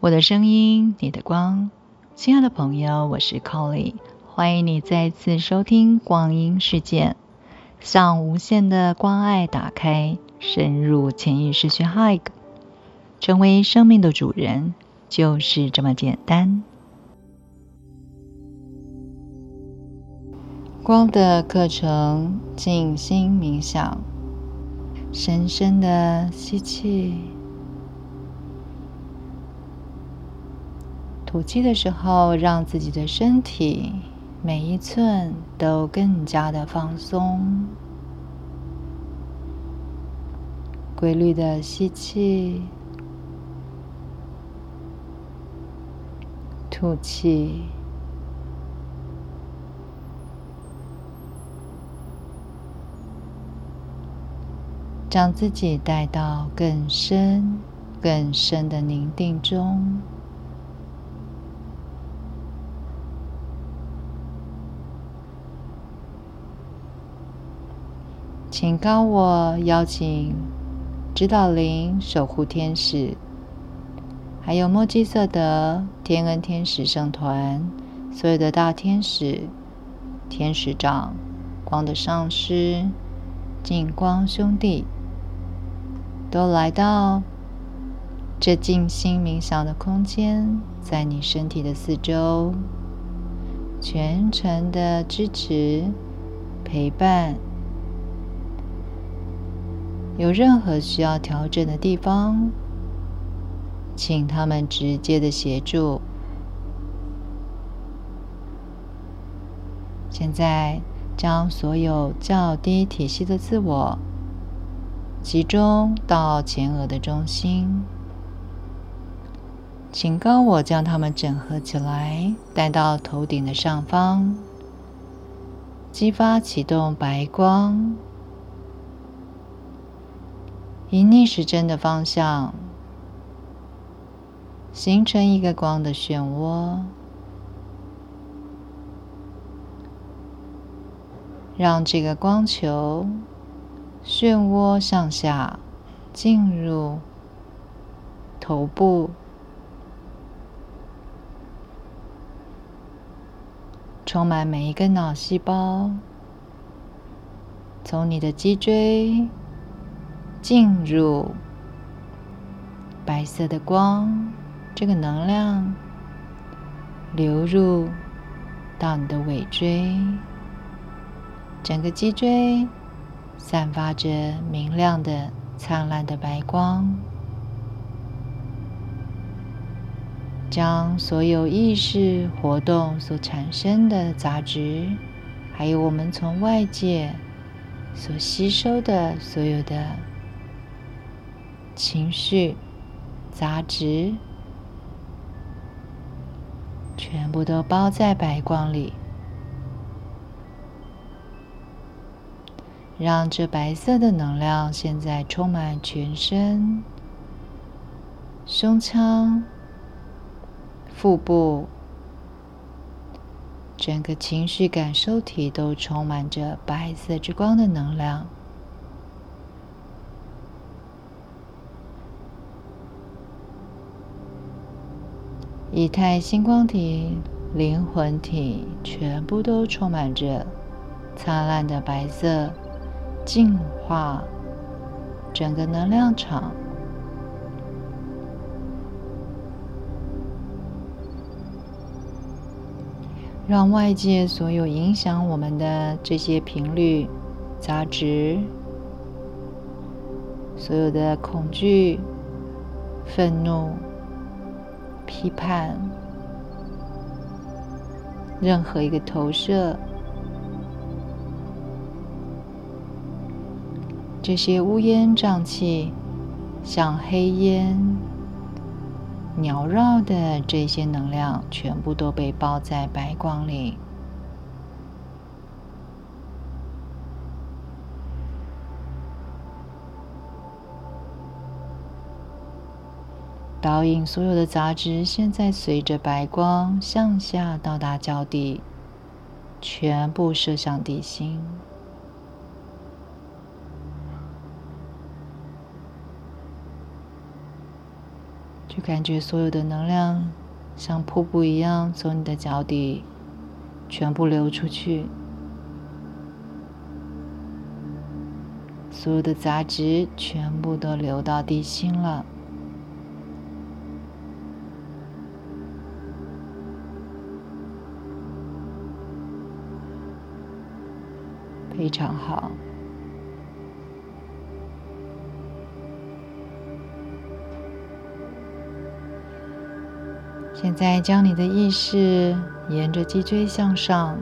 我的声音，你的光，亲爱的朋友，我是 Colly，欢迎你再次收听光阴世界，向无限的关爱打开，深入潜意识去 Hug，成为生命的主人，就是这么简单。光的课程，静心冥想，深深的吸气，吐气的时候，让自己的身体每一寸都更加的放松，规律的吸气，吐气。将自己带到更深、更深的宁静中，请高我邀请指导灵、守护天使，还有墨基色的天恩天使圣团，所有的大天使、天使长、光的上师、净光兄弟。都来到这静心冥想的空间，在你身体的四周，全程的支持、陪伴。有任何需要调整的地方，请他们直接的协助。现在，将所有较低体系的自我。集中到前额的中心，请高我将它们整合起来，带到头顶的上方，激发启动白光，以逆时针的方向，形成一个光的漩涡，让这个光球。漩涡向下进入头部，充满每一个脑细胞，从你的脊椎进入白色的光，这个能量流入到你的尾椎，整个脊椎。散发着明亮的、灿烂的白光，将所有意识活动所产生的杂质，还有我们从外界所吸收的所有的情绪杂质，全部都包在白光里。让这白色的能量现在充满全身、胸腔、腹部，整个情绪感受体都充满着白色之光的能量。以太星光体、灵魂体全部都充满着灿烂的白色。净化整个能量场，让外界所有影响我们的这些频率、杂质、所有的恐惧、愤怒、批判，任何一个投射。这些乌烟瘴气、像黑烟缭绕的这些能量，全部都被包在白光里，导引所有的杂质，现在随着白光向下到达脚底，全部射向地心。就感觉所有的能量像瀑布一样从你的脚底全部流出去，所有的杂质全部都流到地心了，非常好。现在将你的意识沿着脊椎向上，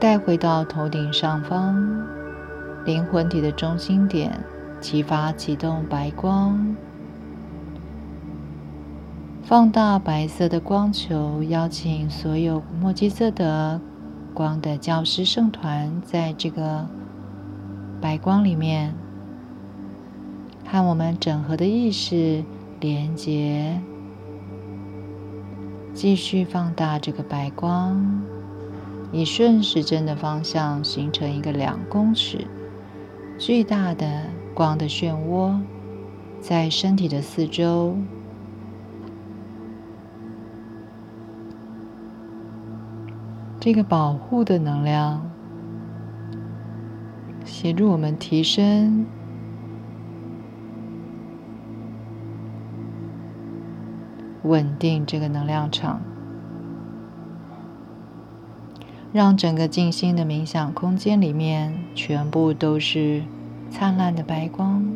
带回到头顶上方，灵魂体的中心点，激发启动白光，放大白色的光球，邀请所有墨基色的。光的教师圣团，在这个白光里面，和我们整合的意识连接，继续放大这个白光，以顺时针的方向形成一个两公尺巨大的光的漩涡，在身体的四周。这个保护的能量，协助我们提升、稳定这个能量场，让整个静心的冥想空间里面全部都是灿烂的白光。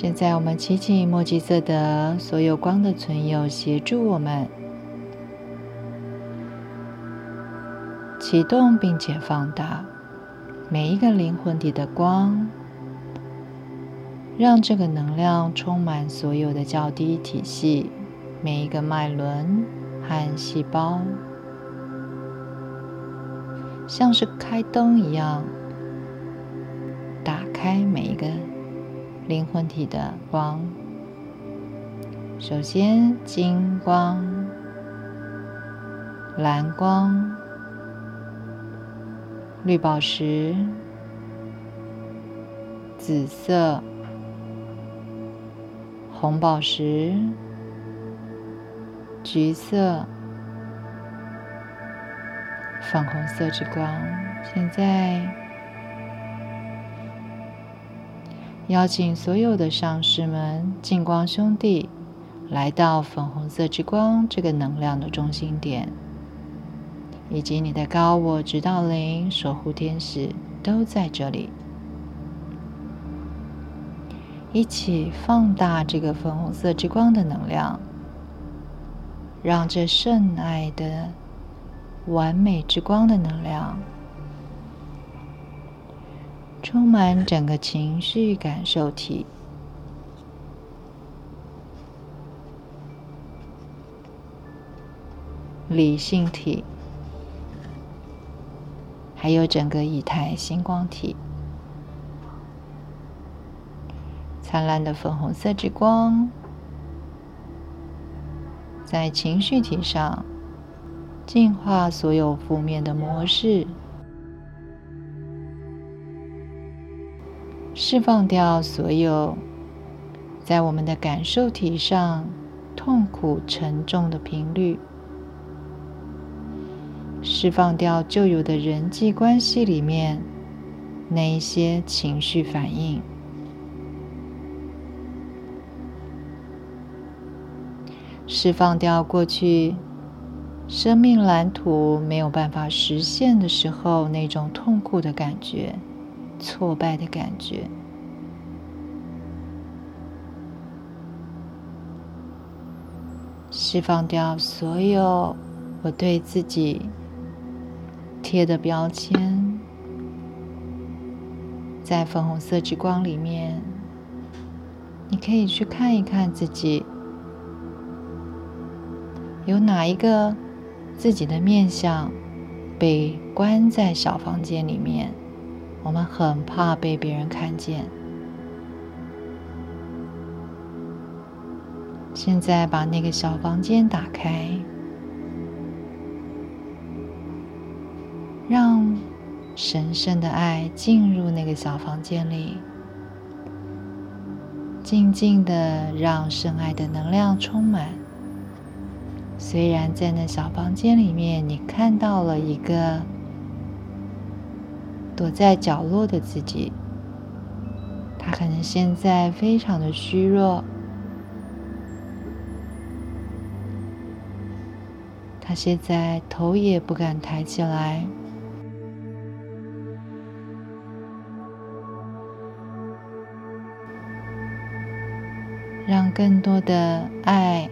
现在，我们祈请墨迹色的所有光的存有协助我们启动，并且放大每一个灵魂体的光，让这个能量充满所有的较低体系，每一个脉轮和细胞，像是开灯一样，打开每一个。灵魂体的光，首先金光、蓝光、绿宝石、紫色、红宝石、橘色、粉红色之光，现在。邀请所有的上师们、净光兄弟来到粉红色之光这个能量的中心点，以及你的高我指导灵、守护天使都在这里，一起放大这个粉红色之光的能量，让这圣爱的完美之光的能量。充满整个情绪感受体、理性体，还有整个以太星光体。灿烂的粉红色之光，在情绪体上净化所有负面的模式。释放掉所有在我们的感受体上痛苦沉重的频率，释放掉旧有的人际关系里面那一些情绪反应，释放掉过去生命蓝图没有办法实现的时候那种痛苦的感觉。挫败的感觉，释放掉所有我对自己贴的标签，在粉红色之光里面，你可以去看一看自己有哪一个自己的面相被关在小房间里面。我们很怕被别人看见。现在把那个小房间打开让神圣的爱进入那个小房间里静静的让深爱的能量充满。虽然在那小房间里面你看到了一个躲在角落的自己，他可能现在非常的虚弱。他现在头也不敢抬起来，让更多的爱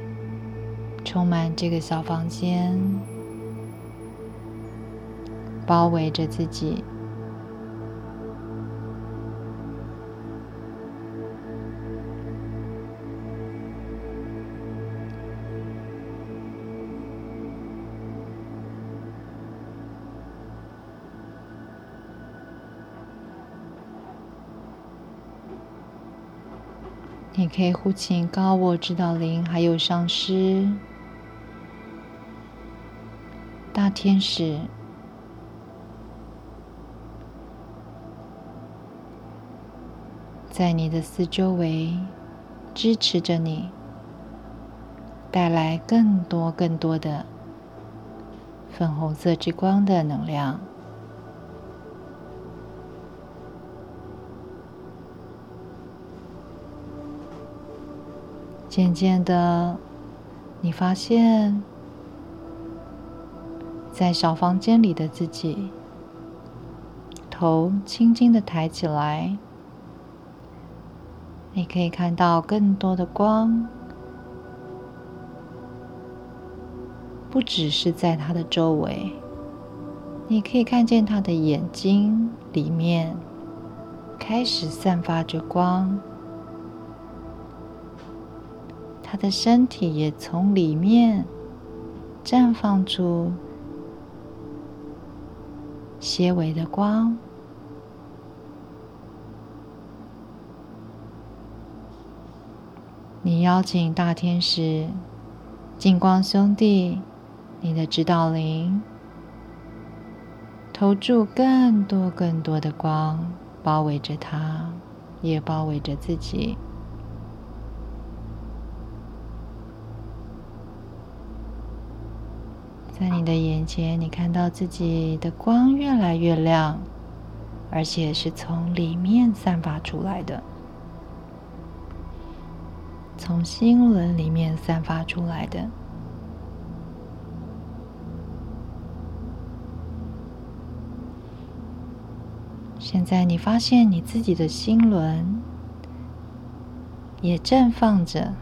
充满这个小房间，包围着自己。你可以呼请高我指导灵，还有上师、大天使，在你的四周围支持着你，带来更多更多的粉红色之光的能量。渐渐的，你发现，在小房间里的自己，头轻轻的抬起来，你可以看到更多的光，不只是在他的周围，你可以看见他的眼睛里面开始散发着光。他的身体也从里面绽放出些微的光。你邀请大天使、金光兄弟、你的指导灵，投注更多更多的光，包围着他，也包围着自己。在你的眼前，你看到自己的光越来越亮，而且是从里面散发出来的，从心轮里面散发出来的。现在你发现你自己的心轮也绽放着。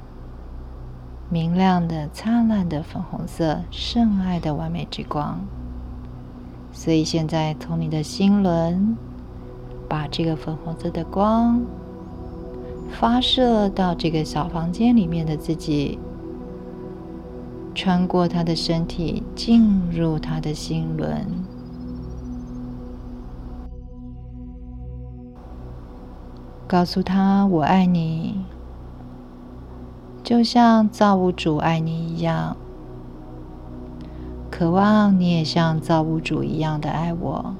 明亮的、灿烂的粉红色，圣爱的完美之光。所以现在从你的心轮，把这个粉红色的光发射到这个小房间里面的自己，穿过他的身体，进入他的心轮，告诉他：“我爱你。”就像造物主爱你一样，渴望你也像造物主一样的爱我。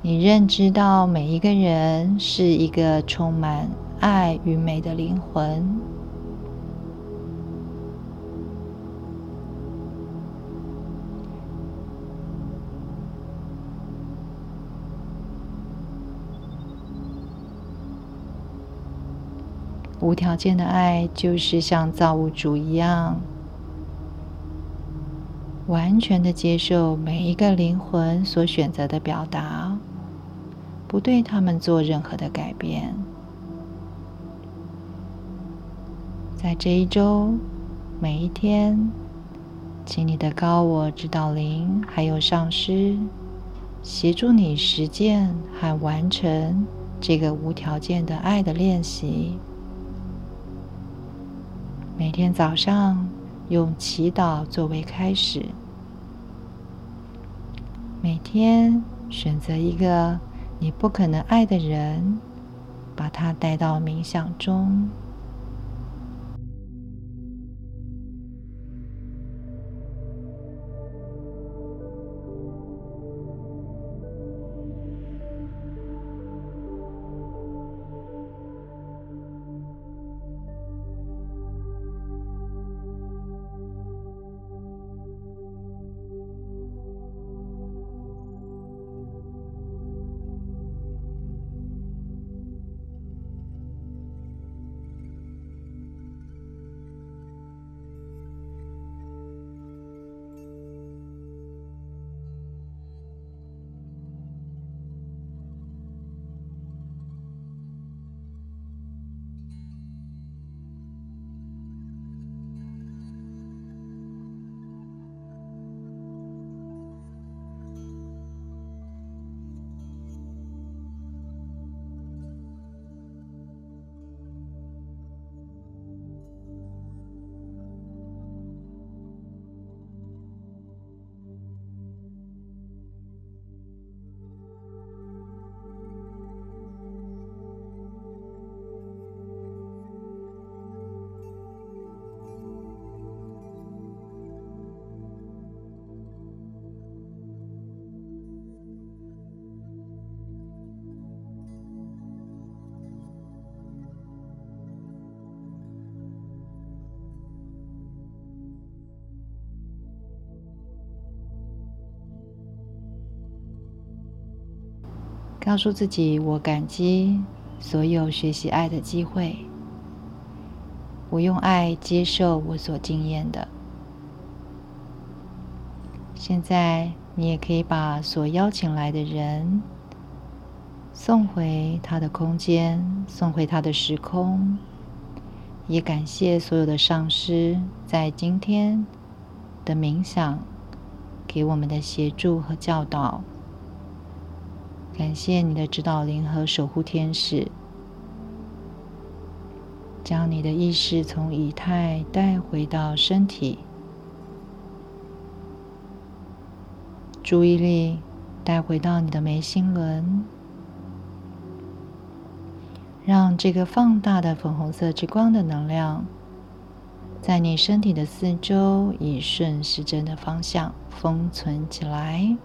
你认知到每一个人是一个充满爱与美的灵魂。无条件的爱，就是像造物主一样，完全的接受每一个灵魂所选择的表达，不对他们做任何的改变。在这一周，每一天，请你的高我指导灵还有上师协助你实践和完成这个无条件的爱的练习。每天早上用祈祷作为开始。每天选择一个你不可能爱的人，把他带到冥想中。告诉自己，我感激所有学习爱的机会。我用爱接受我所经验的。现在，你也可以把所邀请来的人送回他的空间，送回他的时空。也感谢所有的上师在今天的冥想给我们的协助和教导。感谢你的指导灵和守护天使，将你的意识从仪态带回到身体，注意力带回到你的眉心轮，让这个放大的粉红色之光的能量，在你身体的四周以顺时针的方向封存起来。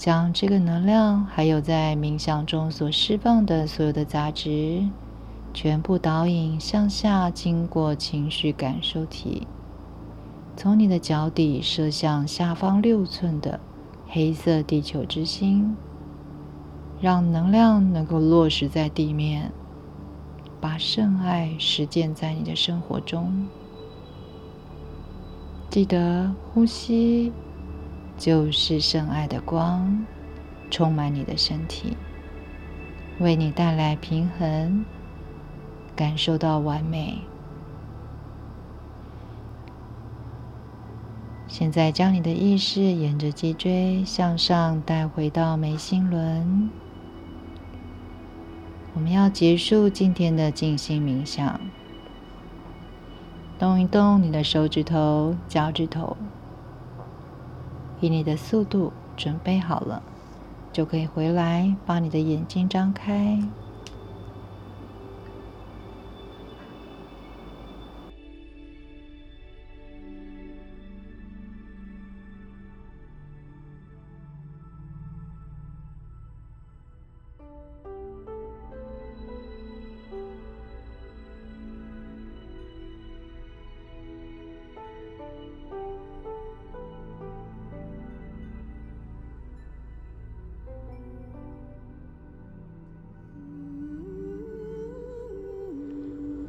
将这个能量，还有在冥想中所释放的所有的杂质，全部导引向下，经过情绪感受体，从你的脚底射向下方六寸的黑色地球之心，让能量能够落实在地面，把圣爱实践在你的生活中。记得呼吸。就是圣爱的光，充满你的身体，为你带来平衡，感受到完美。现在将你的意识沿着脊椎向上带回到眉心轮。我们要结束今天的静心冥想，动一动你的手指头、脚趾头。以你的速度准备好了，就可以回来，把你的眼睛张开。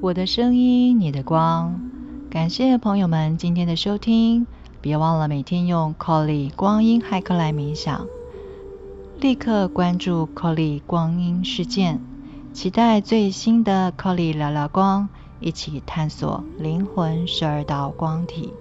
我的声音，你的光。感谢朋友们今天的收听，别忘了每天用 Colly 光阴骇客来冥想。立刻关注 Colly 光阴事件，期待最新的 Colly 聊聊光，一起探索灵魂十二道光体。